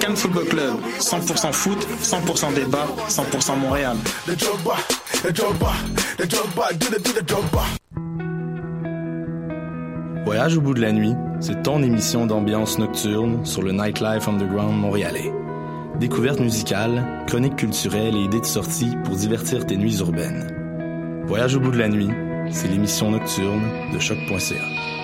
Cannes Football Club, 100% foot, 100% débat, 100% Montréal. Voyage au bout de la nuit, c'est ton émission d'ambiance nocturne sur le Nightlife Underground montréalais. Découvertes musicales, chroniques culturelles et idées de sortie pour divertir tes nuits urbaines. Voyage au bout de la nuit, c'est l'émission nocturne de choc.ca.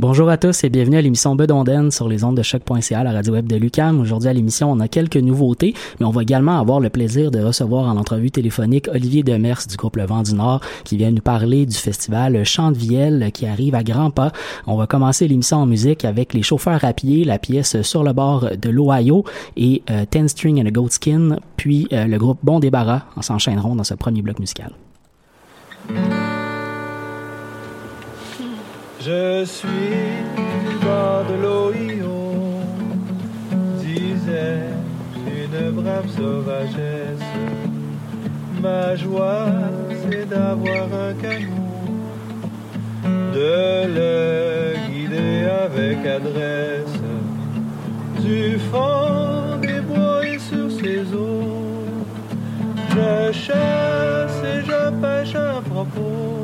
Bonjour à tous et bienvenue à l'émission Bedonden sur les ondes de choc.ca, la radio web de Lucam. Aujourd'hui à l'émission, on a quelques nouveautés, mais on va également avoir le plaisir de recevoir en entrevue téléphonique Olivier Demers du groupe Le Vent du Nord qui vient nous parler du festival Chant de Vielle qui arrive à grands pas. On va commencer l'émission en musique avec les chauffeurs à pied, la pièce Sur le bord de l'Ohio et euh, Ten String and a Goat Skin, puis euh, le groupe Bon Débarras en s'enchaîneront dans ce premier bloc musical. Je suis du bord de l'Ohio, disait une brave sauvagesse. Ma joie, c'est d'avoir un canot, de le guider avec adresse, du fond des bois et sur ses eaux. Je chasse et je pêche à propos.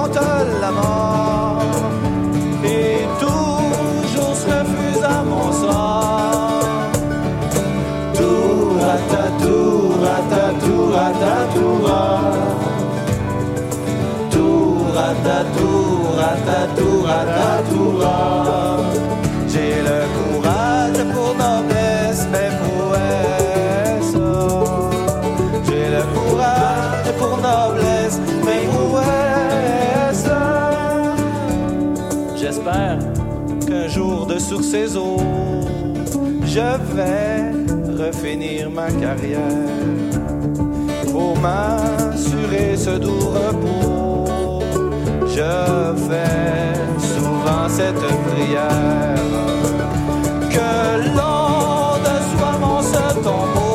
j'affronte la mort. Et toujours se refuse à mon sort Tour à ta tour à ta tour à sur ces eaux Je vais refinir ma carrière. Pour m'assurer ce doux repos je fais souvent cette prière. Que l'onde soit mon seul tombeau,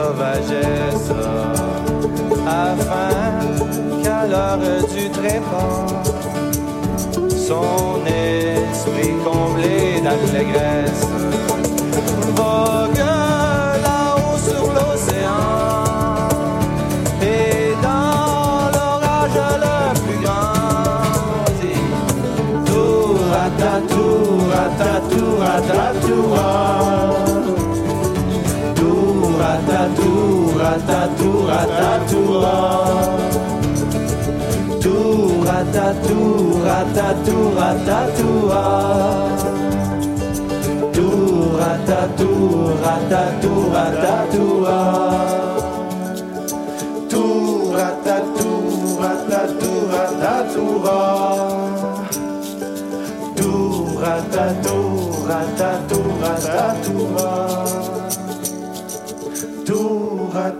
sauvagesse, afin qu'à l'heure du trépas, son esprit comblé d'allégresse vogue là-haut sur l'océan. Et dans l'orage le plus grand, Tour à ta tour à ta tour à ratatou, ratatoua. Tout ratatou, ratatou, ratatoua. Tout ratatou, ratatou, ratatoua. Tout ratatou, ratatou, ratatoua. Tout ratatou, ratatou, ratatoua.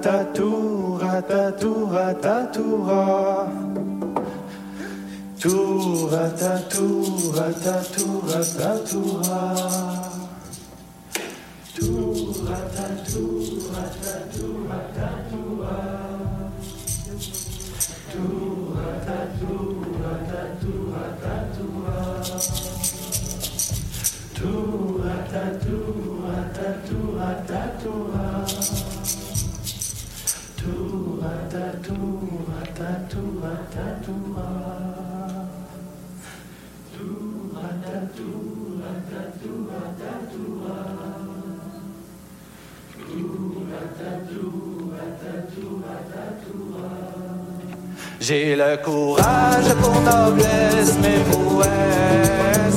Tour, tour, tour, Tour, tour, tour, tour, Tour, tour, tour, tour, J'ai le courage pour noblesse, mes prouesses.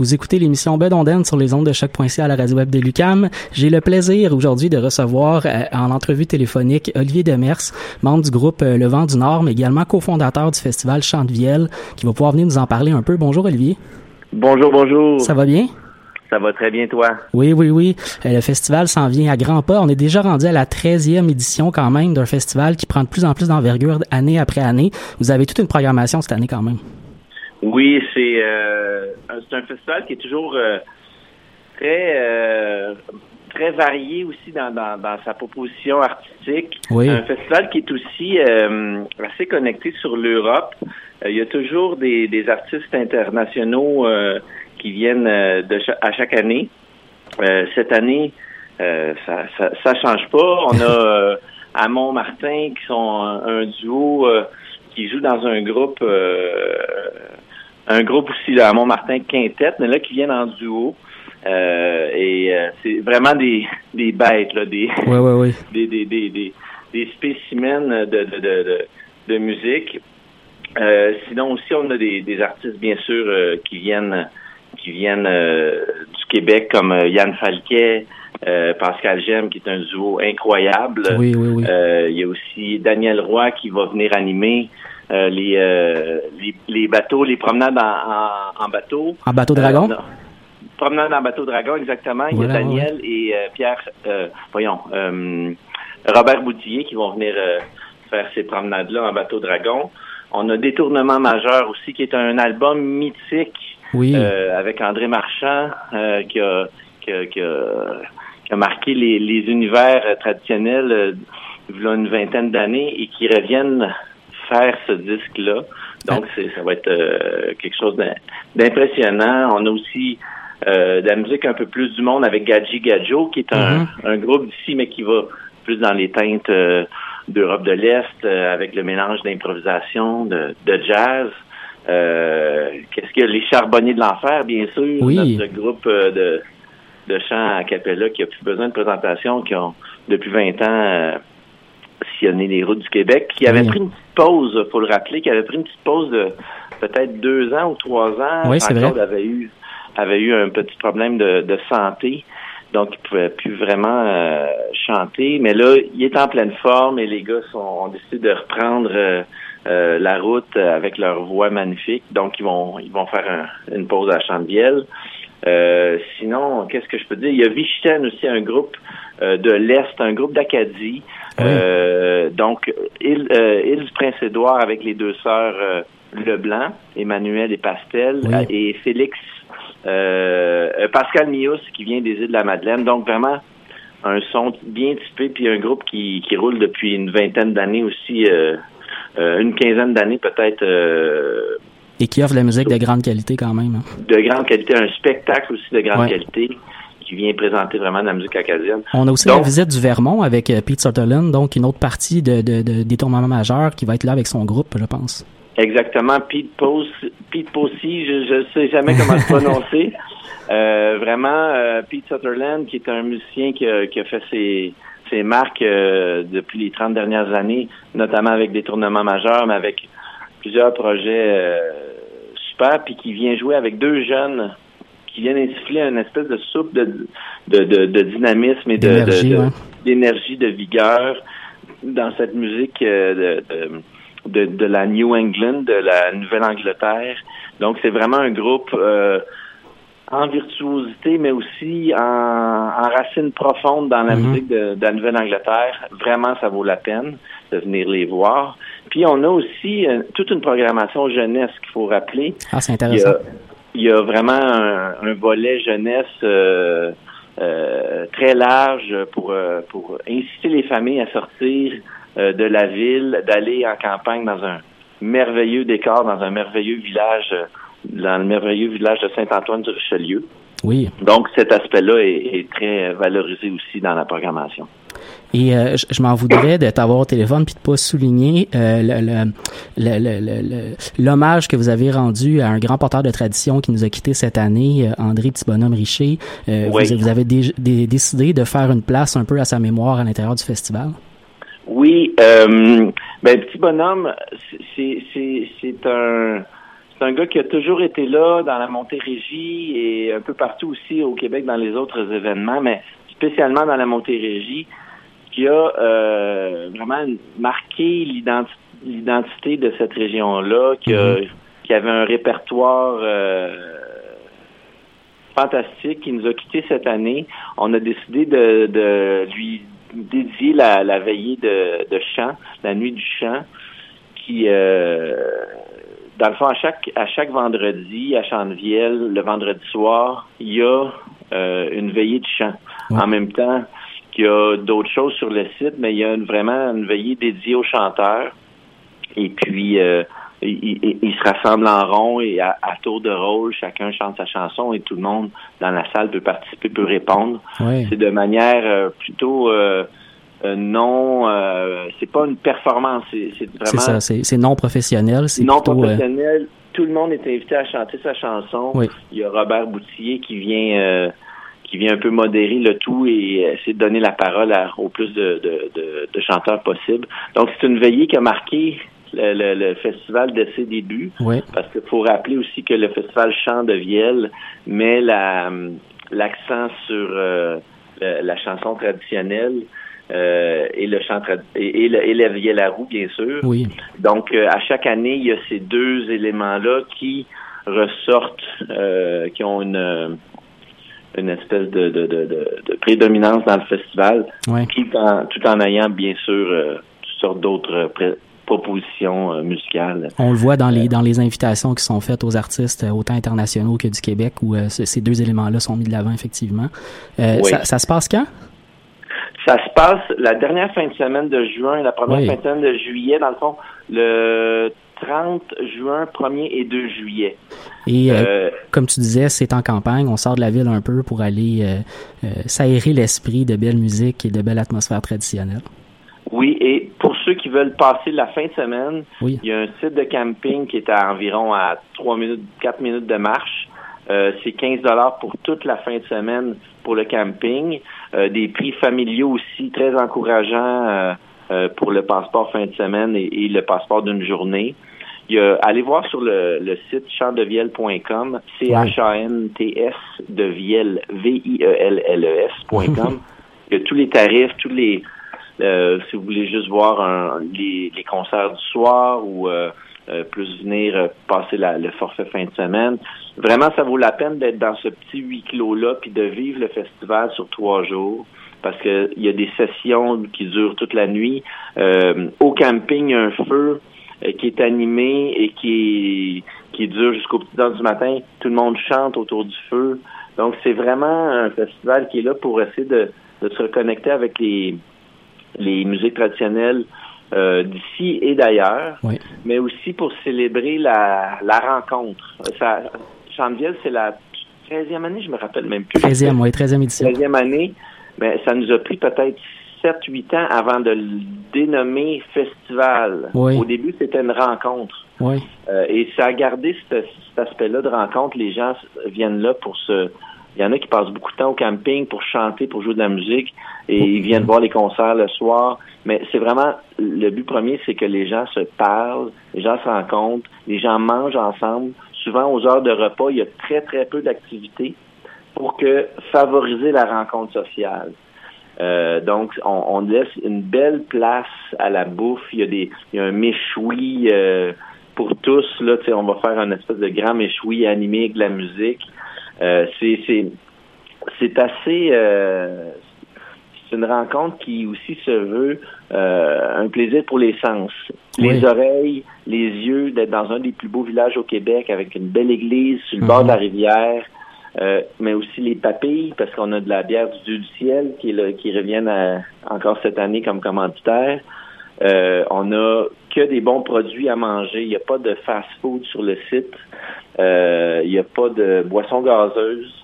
Vous écoutez l'émission Bedonden sur les ondes de choc.ca à la radio web de Lucam. J'ai le plaisir aujourd'hui de recevoir euh, en entrevue téléphonique Olivier Demers, membre du groupe euh, Le Vent du Nord, mais également cofondateur du festival Chant de Vielle, qui va pouvoir venir nous en parler un peu. Bonjour Olivier. Bonjour, bonjour. Ça va bien? Ça va très bien, toi? Oui, oui, oui. Euh, le festival s'en vient à grands pas. On est déjà rendu à la 13e édition quand même d'un festival qui prend de plus en plus d'envergure année après année. Vous avez toute une programmation cette année quand même. Oui, c'est euh, c'est un festival qui est toujours euh, très euh, très varié aussi dans, dans, dans sa proposition artistique. Oui. Un festival qui est aussi euh, assez connecté sur l'Europe. Euh, il y a toujours des, des artistes internationaux euh, qui viennent de cha- à chaque année. Euh, cette année, euh, ça, ça ça change pas. On a euh, à Montmartin qui sont un, un duo euh, qui joue dans un groupe euh, un groupe aussi là, à Montmartin Quintet, mais là qui viennent en duo. Euh, et euh, c'est vraiment des, des bêtes, là, des, des, des, des, des, des spécimens de, de, de, de, de musique. Euh, sinon aussi, on a des, des artistes, bien sûr, euh, qui viennent qui viennent euh, du Québec, comme euh, Yann Falquet, euh, Pascal Gem, qui est un duo incroyable. Oui, oui, oui. Euh, il y a aussi Daniel Roy qui va venir animer euh, les, euh, les, les bateaux, les promenades en, en, en bateau. En bateau dragon? Euh, non. promenade en bateau dragon, exactement. Il y a Daniel et euh, Pierre, euh, voyons, euh, Robert Boutillier qui vont venir euh, faire ces promenades-là en bateau dragon. On a Détournement majeur aussi, qui est un album mythique Oui. euh, avec André Marchand euh, qui, a, qui, a, qui, a, qui a marqué les, les univers traditionnels euh, il y a une vingtaine d'années et qui reviennent faire ce disque-là. Donc, c'est, ça va être euh, quelque chose d'im- d'impressionnant. On a aussi euh, de la musique un peu plus du monde avec Gadji Gadjo, qui est un, Mhm. un groupe d'ici, mais qui va plus dans les teintes euh, d'Europe de l'Est, avec le mélange d'improvisation, de, de jazz. Qu'est-ce que les Charbonniers de l'Enfer, bien sûr, Oui. notre groupe de, de chant à cappella qui a plus besoin de présentation, qui ont depuis 20 ans sillonné les routes du Québec, qui avait Oui. pris une petite pause, faut le rappeler, qui avait pris une petite pause de peut-être deux ans ou trois ans. Oui, c'est vrai. Avait eu avait eu un petit problème de, de santé. Donc, il pouvait plus vraiment euh, chanter. Mais là, il est en pleine forme et les gars sont, ont décidé de reprendre euh, euh, la route avec leur voix magnifique. Donc, ils vont ils vont faire un- une pause à Chambiel. Euh, sinon, qu'est-ce que je peux dire? Il y a Vichten aussi, un groupe euh, de l'Est, un groupe d'Acadie. Oui. Euh, donc, île, euh, île du Prince-Édouard avec les deux sœurs euh, Leblanc, Emmanuel et Pastel, Oui. euh, et Félix, euh, euh, Pascal Mius qui vient des îles de la Madeleine. Donc, vraiment, un son bien typé, puis un groupe qui, qui roule depuis une vingtaine d'années aussi, euh, euh, une quinzaine d'années peut-être, euh, Et qui offre de la musique de grande qualité quand même. hein. de grande qualité, un spectacle aussi de grande Ouais. qualité qui vient présenter vraiment de la musique acadienne. On a aussi Donc- la visite du Vermont avec euh, Pete Sutherland, donc une autre partie de, de, de détournement majeur qui va être là avec son groupe, je pense. Exactement, Pete Pose, Pete Posey, je ne sais jamais comment le prononcer. Euh, vraiment, euh, Pete Sutherland, qui est un musicien qui a, qui a fait ses, ses marques euh, depuis les 30 dernières années, notamment avec des tournements majeurs, mais avec plusieurs projets super, puis qui vient jouer avec deux jeunes qui viennent insuffler une espèce de soupe de, de, de, de dynamisme et de, D'énergie, de- de- ouais. d'énergie, de vigueur dans cette musique euh, de, de, de, la New England, de la Nouvelle-Angleterre. Donc, c'est vraiment un groupe euh, en virtuosité, mais aussi en, en racines profondes dans la Mhm. musique de, de la Nouvelle-Angleterre. Vraiment, ça vaut la peine de venir les voir. Puis, on a aussi euh, toute une programmation jeunesse qu'il faut rappeler. Ah, c'est Il y intéressant. a, il y a vraiment un, un volet jeunesse euh, euh, très large pour, euh, pour inciter les familles à sortir euh, de la ville, d'aller en campagne dans un merveilleux décor, dans un merveilleux village, euh, dans le merveilleux village de Saint-Antoine du Richelieu. Oui. Donc cet aspect-là est, est très valorisé aussi dans la programmation. Et euh, je, je m'en voudrais de t'avoir au téléphone puis de pas souligner euh, le- le- le- le- le- le- l'hommage que vous avez rendu à un grand porteur de tradition qui nous a quittés cette année, euh, André Petit Bonhomme Richer. Euh, Oui. vous, vous avez dé- dé- décidé de faire une place un peu à sa mémoire à l'intérieur du festival? Oui, euh, ben petit bonhomme, c'est c'est c'est un c'est un gars qui a toujours été là dans la Montérégie et un peu partout aussi au Québec dans les autres événements, mais spécialement dans la Montérégie, qui a euh, vraiment marqué l'identité de cette région-là, qui, a, qui avait un répertoire euh, fantastique, qui nous a quittés cette année. On a décidé de, de lui dédier la, la veillée de, de chant, la nuit du chant, qui euh, dans le fond, à chaque, à chaque vendredi, à Chantevielle, le vendredi soir, il y a euh, une veillée de chant. En même temps qu'il y a d'autres choses sur le site, mais il y a vraiment une veillée dédiée aux chanteurs. Et puis, euh, ils, se rassemblent en rond et à, tour de rôle, chacun chante sa chanson et tout le monde dans la salle peut participer, peut répondre. C'est de manière euh, plutôt euh, euh, non, euh, c'est pas une performance, c'est vraiment. C'est ça, c'est non professionnel. Non professionnel. Tout le monde est invité à chanter sa chanson. Il y a Robert Boutillier qui vient qui vient un peu modérer le tout et essayer de donner la parole au plus de, de, de chanteurs possible. Donc c'est une veillée qui a marqué le, festival de ses débuts. Parce qu'il faut rappeler aussi que le festival Chant de Vielle met l'accent sur euh, la chanson traditionnelle. Euh, et le chant et, et, la vielle à roue, bien sûr. Oui. Donc, euh, à chaque année, il y a ces deux éléments-là qui ressortent, qui ont une une espèce de, de, de, prédominance dans le festival, tout, en, tout en ayant, bien sûr, toutes sortes d'autres proposition euh, musicale. On le voit dans les dans les invitations qui sont faites aux artistes euh, autant internationaux que du Québec où euh, ces deux éléments-là sont mis de l'avant effectivement. ça, se passe quand? Ça se passe la dernière fin de semaine de juin, la première fin de semaine de juillet, dans le fond, le 30 juin, 1er et 2 juillet. Et comme tu disais, c'est en campagne, on sort de la ville un peu pour aller s'aérer l'esprit de belle musique et de belle atmosphère traditionnelle. Oui, et pour ceux qui veulent passer la fin de semaine, il y a un site de camping qui est à environ à 3 minutes, 4 minutes de marche. Euh, c'est 15 dollars pour toute la fin de semaine pour le camping. Euh, des prix familiaux aussi très encourageants euh, pour le passeport fin de semaine et, le passeport d'une journée. Il y a, allez voir sur le, site chandevielle.com, C-H-A-N-T-S de Vielle, V-I-E-L-L-E-S.com. Il y a tous les tarifs, tous les euh, si vous voulez juste voir les, concerts du soir ou euh, euh, plus venir passer le forfait fin de semaine. Vraiment, ça vaut la peine d'être dans ce petit huis clos-là puis de vivre le festival sur trois jours parce qu'il y a des sessions qui durent toute la nuit. au camping, il y a un feu qui est animé et qui, qui dure jusqu'au petit heures du matin. Tout le monde chante autour du feu. Donc, c'est vraiment un festival qui est là pour essayer de se reconnecter avec les, les musiques traditionnelles euh, d'ici et d'ailleurs, mais aussi pour célébrer la, la rencontre. Ça, Chantevielle, c'est la 13e année, je me rappelle même plus. 13e, oui, 13e édition. 13e année, mais ça nous a pris peut-être 7-8 ans avant de le dénommer festival. Au début, c'était une rencontre. Oui. Euh, et ça a gardé cet, cet aspect-là de rencontre. Les gens viennent là pour se il y en a qui passent beaucoup de temps au camping pour chanter, pour jouer de la musique, et ils viennent voir les concerts le soir. Mais c'est vraiment le but premier, c'est que les gens se parlent, les gens se rencontrent, les gens mangent ensemble. Souvent, aux heures de repas, il y a très très peu d'activités pour que favoriser la rencontre sociale. Euh, donc, on, laisse une belle place à la bouffe. Il y a des, il y a un méchoui euh, pour tous. Là, on va faire un espèce de grand méchoui animé avec de la musique. Euh, c'est assez c'est une rencontre qui aussi se veut un plaisir pour les sens. Les oreilles, les yeux, d'être dans un des plus beaux villages au Québec avec une belle église sur le bord de la mhm. Rivière, mais aussi les papilles, parce qu'on a de la bière du Dieu du ciel qui, est qui reviennent encore cette année comme commanditaire. on a que des bons produits à manger. Il n'y a pas de fast-food sur le site. Euh, il n'y a pas de boisson gazeuse.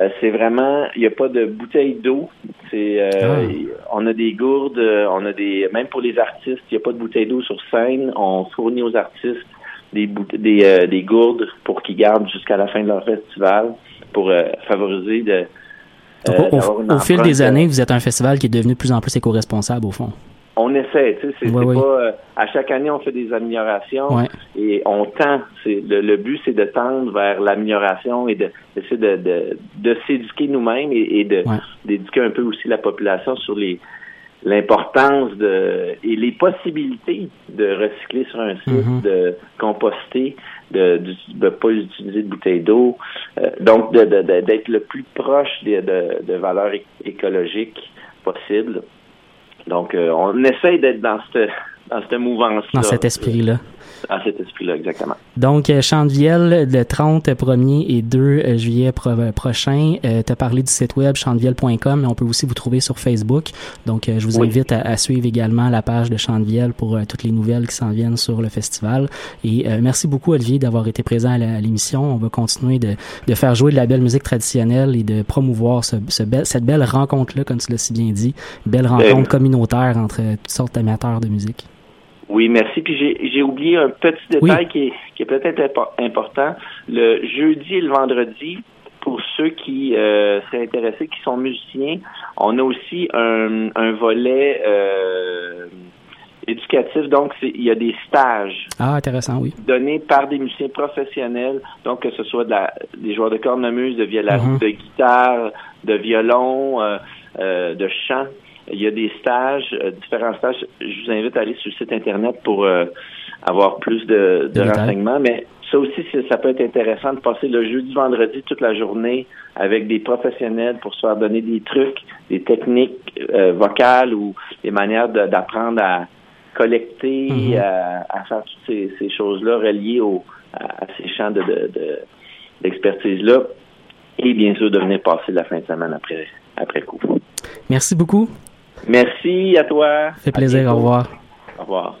Euh, c'est vraiment, il n'y a pas de bouteille d'eau. C'est, euh, ah. on a des gourdes, on a des, même pour les artistes, il n'y a pas de bouteille d'eau sur scène. On fournit aux artistes des, des, des gourdes pour qu'ils gardent jusqu'à la fin de leur festival pour favoriser de. au, fil des années, vous êtes un festival qui est devenu de plus en plus éco-responsable au fond. on essaie, tu sais, c'est oui. pas euh, à chaque année on fait des améliorations et on tend. Le, le but c'est de tendre vers l'amélioration et de d'essayer de, de, de s'éduquer nous-mêmes et, et d'éduquer un peu aussi la population sur les l'importance de et les possibilités de recycler sur un site, Mhm. de composter, de de pas utiliser de bouteilles d'eau, euh, donc de de- de- d'être le plus proche des- de, de valeurs écologiques possible. Donc euh, on essaye d'être dans cette dans cette mouvance Dans cet esprit-là. Dans cet esprit-là exactement. Donc, euh, Chantevielle, le 30 1er et 2 euh, juillet pro- euh, prochain. Euh, tu as parlé du site web chantevielle.com, mais on peut aussi vous trouver sur Facebook. Donc, euh, je vous Oui. invite à, à suivre également la page de Chantevielle pour euh, toutes les nouvelles qui s'en viennent sur le festival. Et merci beaucoup, Olivier, d'avoir été présent à à l'émission. On va continuer de, de faire jouer de la belle musique traditionnelle et de promouvoir ce, ce bel- cette belle rencontre-là, comme tu l'as si bien dit. Belle rencontre communautaire entre toutes sortes d'amateurs de musique. Oui, merci. Puis j'ai j'ai oublié un petit détail qui est, qui est peut-être impo- important. Le jeudi et le vendredi, pour ceux qui euh, seraient intéressés, qui sont musiciens, on a aussi un, un volet euh, éducatif. Donc, il y a des stages Ah, intéressant, oui. donnés par des musiciens professionnels, donc que ce soit de la, des joueurs de cornemuse, de violon, Mhm. de guitare, de violon, euh, euh, de chant. Il y a des stages, euh, différents stages. Je vous invite à aller sur le site internet pour euh, avoir plus de, renseignements. Mais ça aussi, ça peut être intéressant de passer le jeudi, vendredi toute la journée avec des professionnels pour se faire donner des trucs, des techniques euh, vocales ou des manières de- d'apprendre à collecter, Mhm. à, à faire toutes ces, ces choses-là reliées au, à, à ces champs de, de, de- d'expertise-là. Et bien sûr, de venir passer la fin de semaine après, après coup. Merci beaucoup. Merci à toi. fait plaisir. Au revoir. Au revoir.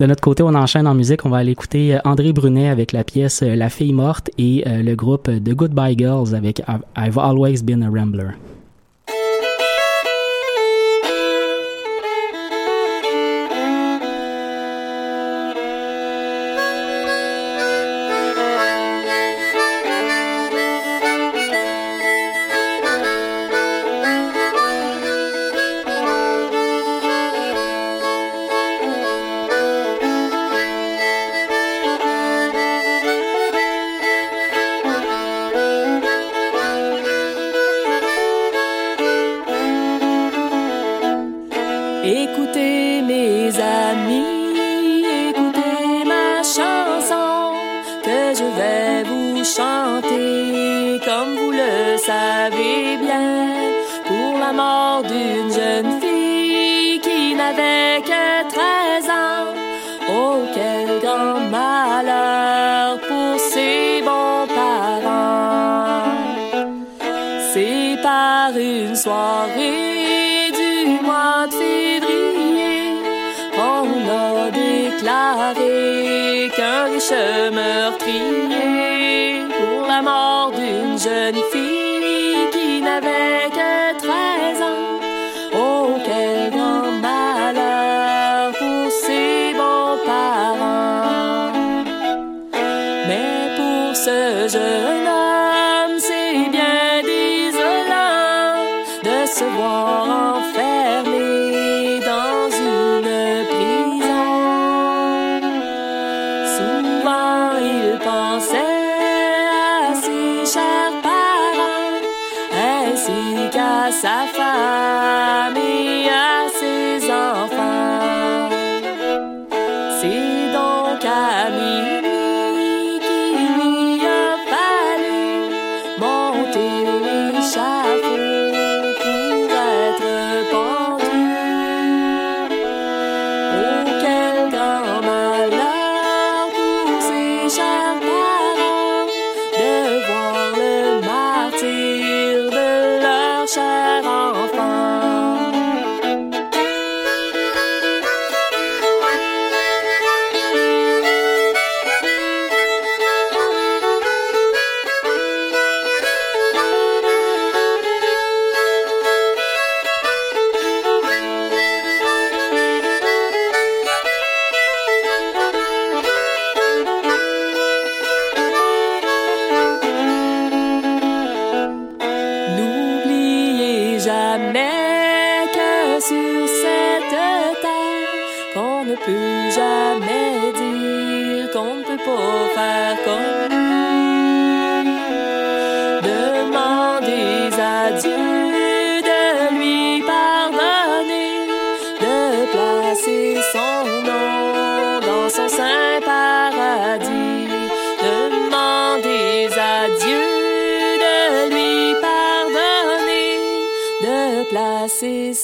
De notre côté, on enchaîne en musique. On va aller écouter euh, André Brunet avec la pièce euh, La fille morte et euh, le groupe The Goodbye Girls avec I've Always Been a Rambler.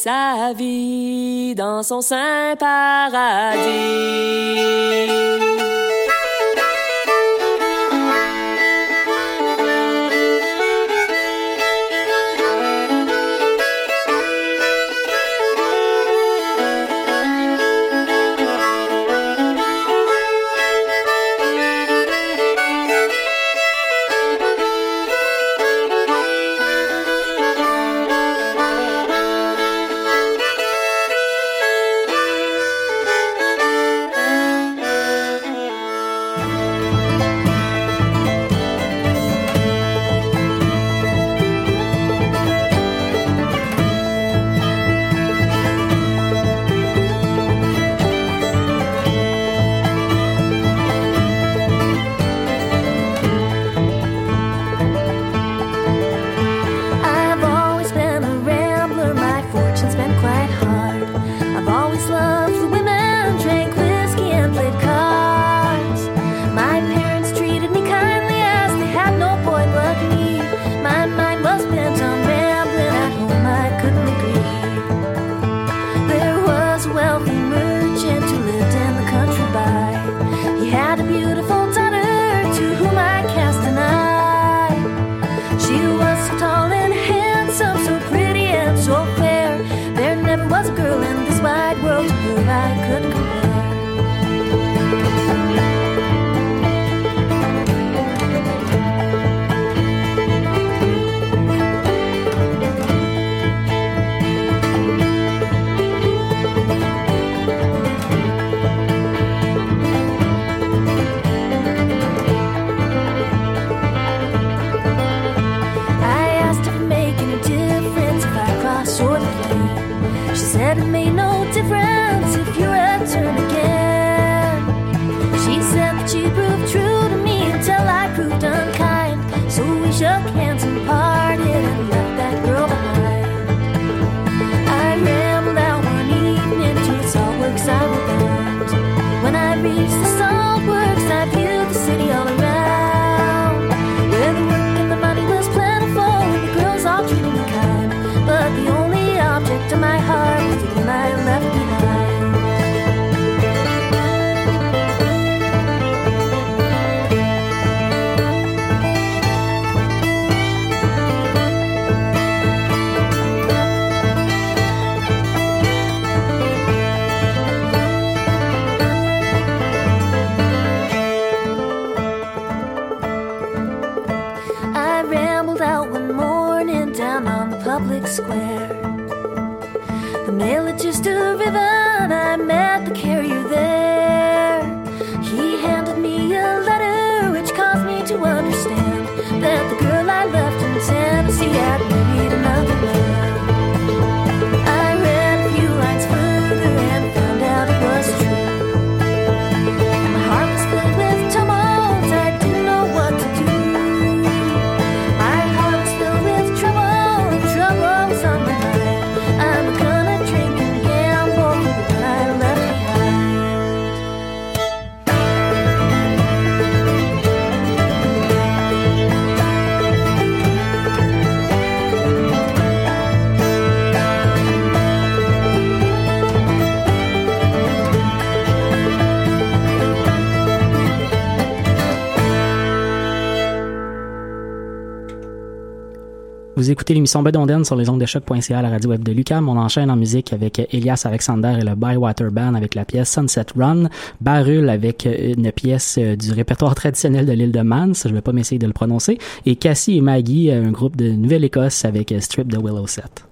sa vie dans son saint paradis. écoutez l'émission Bedonden sur les ondes de choc.ca à la radio web de Lucam. On enchaîne en musique avec euh, Elias Alexander et le Bywater Band avec la pièce Sunset Run, Barul avec euh, une pièce euh, du répertoire traditionnel de l'île de Man, ça je vais pas m'essayer de le prononcer, et Cassie et Maggie, un groupe de Nouvelle-Écosse avec Strip de Willow Set.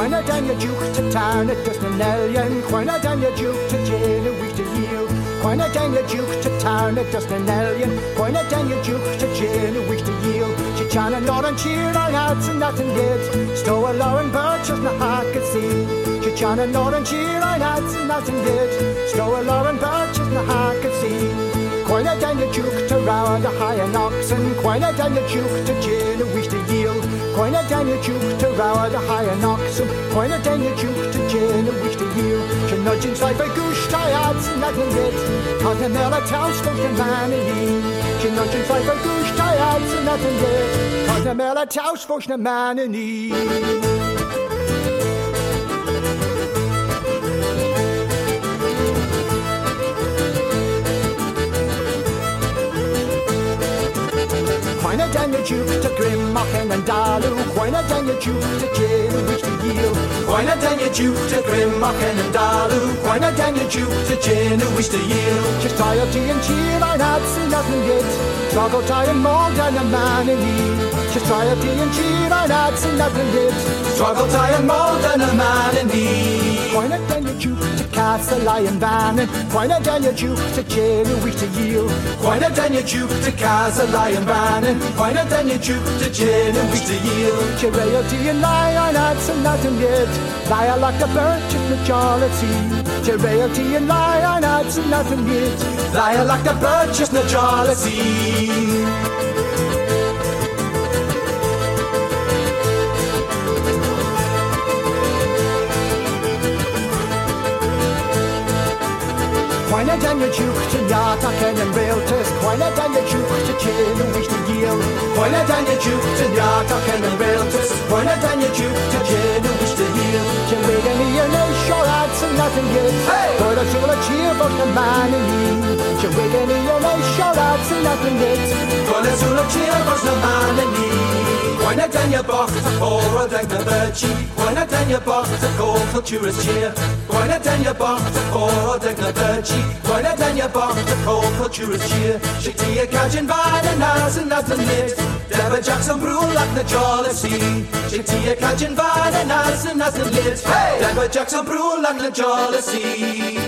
Chwyna dan y diwch ta tan y dysnanelion Chwyna dan y diwch to jen y wyt to hiw Chwyna dan y Duke to tan y dysnanelion Chwyna dan y diwch ta jen y wyt y hiw Si chan yn lor and cheer all hats yn nothing yn Stow a lor and birches no heart could see. She chan yn lor and cheer all hats yn nothing yn Stow a lor and birches no heart could see. Quite a down your juke to round a high an oxen, quite a down your juke to gin a wish to yield, quite a down your juke to round a high an oxen, quite a down your juke to gin a wish to yield. She nudging like a goose, tie ads and nothing red, can't a mell a town skunk and vanity. She nudging like a goose, tie ads nothing red, can't a mell a town skunk and vanity. dengechu te grimmachen and dalu Hoina dengechu to jeru which to yield Hoina dengechu te grimmachen and dalu Hoina dengechu to jeru which to yield Just tired tea and cheer I had seen nothing yet. Trago tire more than a man in need. Just tired tea and cheer I had seen nothing yet. Trago tire more than a man in need. Hoina dengechu castle lion bannon. quine a danya Jew to jail we to yield. Quine a danya Jew to castle lion bannon. Quine a danya Jew to jail we to yield. Chireo to lie lion ads and nothing yet. Lie like the birch of majority. Chireo to lie lion ads and nothing yet. Lie like the birch of majority. Quite a den a juke to yard and and realtors. Quite a den your juke to chill and wish to yield. Quite a den a juke to yard and and realtors. Quite a den your juke to chill and wish to yield. Can we get any a no sure I'd say nothing yet. Hey! But I feel a cheer for the man in me. Can we get any a no sure I'd say nothing yet. But I feel a cheer for the man in me. Why not down your box or a dank the bird cheek? Why not down your box or culture's cheer? Why not down your box or a dank the bird cheek? Why not down your box or culture's cheer? Shake to your couch and buy the nas and not the nit. Deborah Jackson brew like the jolly sea. Shake to your couch and buy the nas and not the nit. Hey! Deborah Jackson brew like the jolly sea.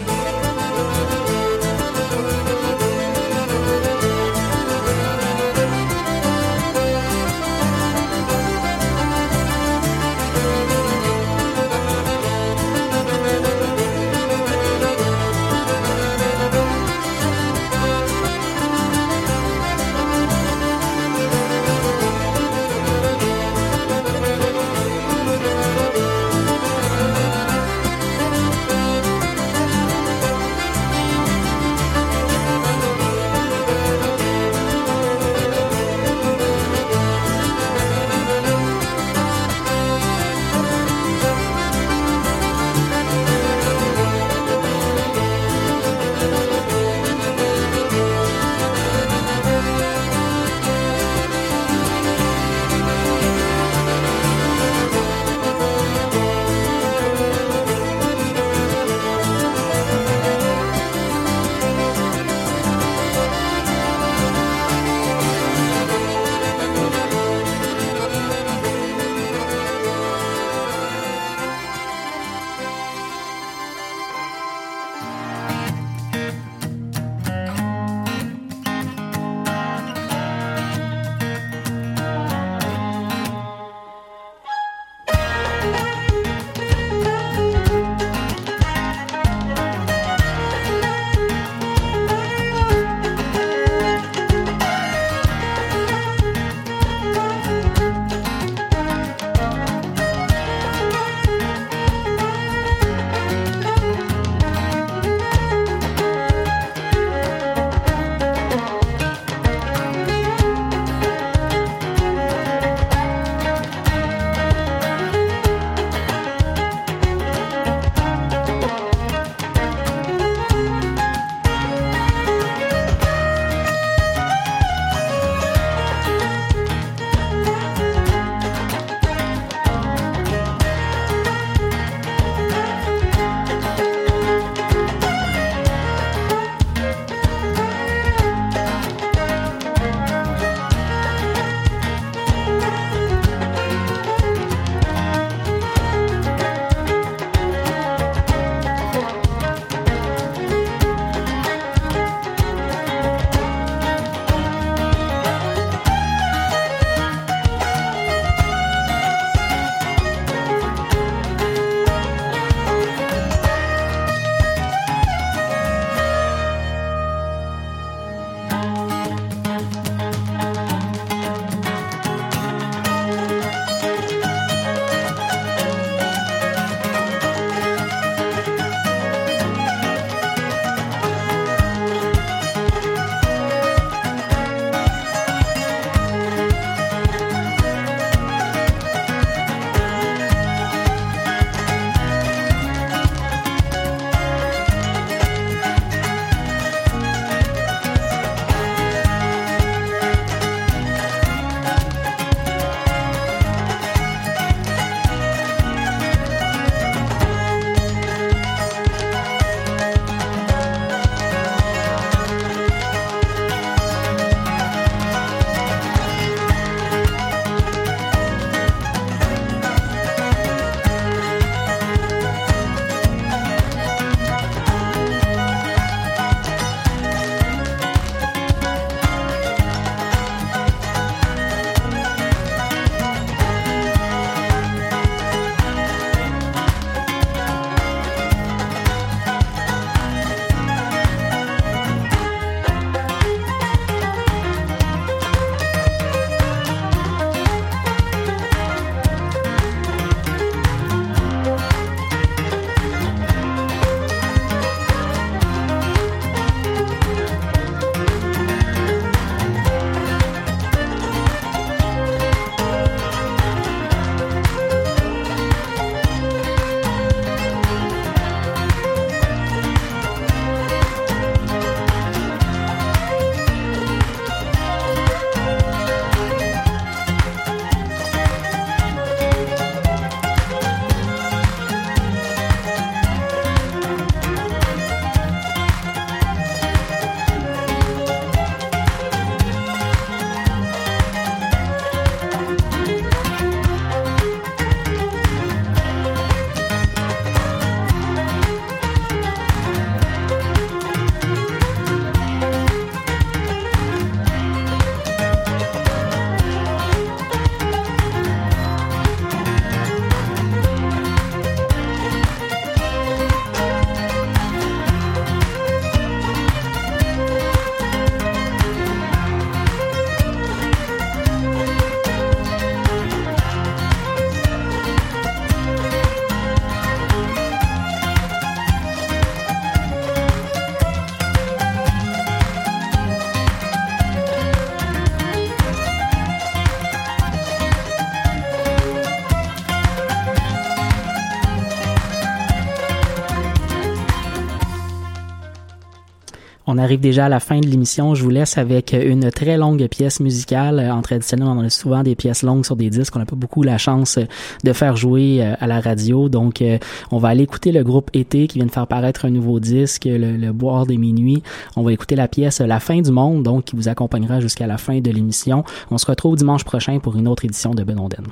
Arrive déjà à la fin de l'émission. Je vous laisse avec une très longue pièce musicale. En traditionnel, on a souvent des pièces longues sur des disques. On n'a pas beaucoup la chance de faire jouer à la radio. Donc, on va aller écouter le groupe Été qui vient de faire paraître un nouveau disque, le, Boire des Minuits. On va écouter la pièce La fin du monde, donc, qui vous accompagnera jusqu'à la fin de l'émission. On se retrouve dimanche prochain pour une autre édition de Benonden.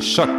Choc